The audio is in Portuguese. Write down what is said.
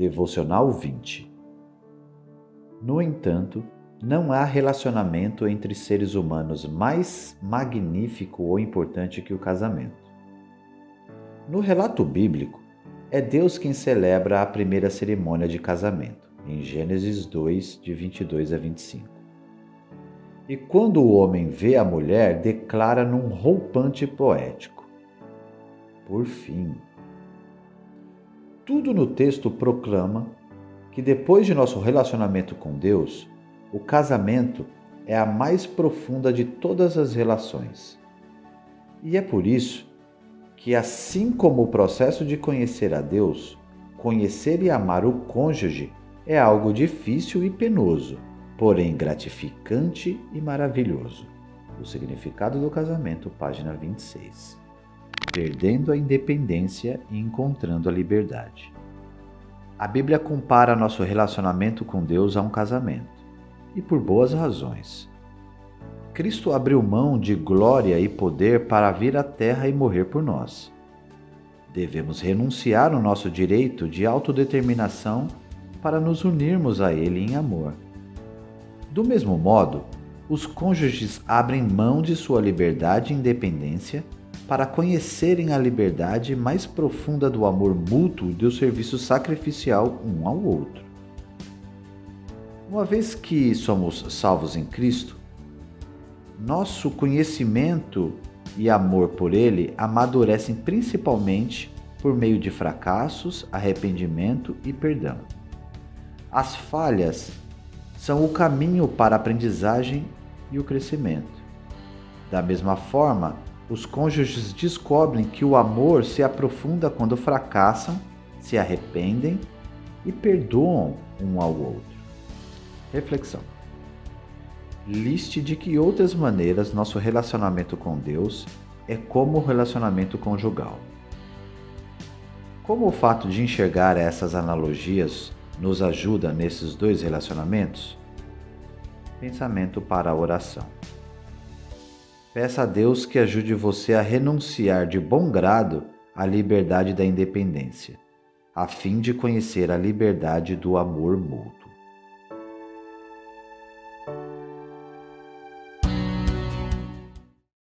Devocional 20. No entanto, não há relacionamento entre seres humanos mais magnífico ou importante que o casamento. No relato bíblico, é Deus quem celebra a primeira cerimônia de casamento, em Gênesis 2, de 22 a 25. E quando o homem vê a mulher, declara num roupante poético: Por fim, tudo no texto proclama que depois de nosso relacionamento com Deus, o casamento é a mais profunda de todas as relações. E é por isso que, assim como o processo de conhecer a Deus, conhecer e amar o cônjuge é algo difícil e penoso, porém gratificante e maravilhoso. O significado do casamento, página 26 perdendo a independência e encontrando a liberdade. A Bíblia compara nosso relacionamento com Deus a um casamento, e por boas razões. Cristo abriu mão de glória e poder para vir à terra e morrer por nós. Devemos renunciar ao nosso direito de autodeterminação para nos unirmos a Ele em amor. Do mesmo modo, os cônjuges abrem mão de sua liberdade e independência para conhecerem a liberdade mais profunda do amor mútuo e do serviço sacrificial um ao outro. Uma vez que somos salvos em Cristo, nosso conhecimento e amor por Ele amadurecem principalmente por meio de fracassos, arrependimento e perdão. As falhas são o caminho para a aprendizagem e o crescimento. Da mesma forma, os cônjuges descobrem que o amor se aprofunda quando fracassam, se arrependem e perdoam um ao outro. Reflexão: Liste de que outras maneiras nosso relacionamento com Deus é como o relacionamento conjugal. Como o fato de enxergar essas analogias nos ajuda nesses dois relacionamentos? Pensamento para a oração. Peça a Deus que ajude você a renunciar de bom grado à liberdade da independência, a fim de conhecer a liberdade do amor mútuo.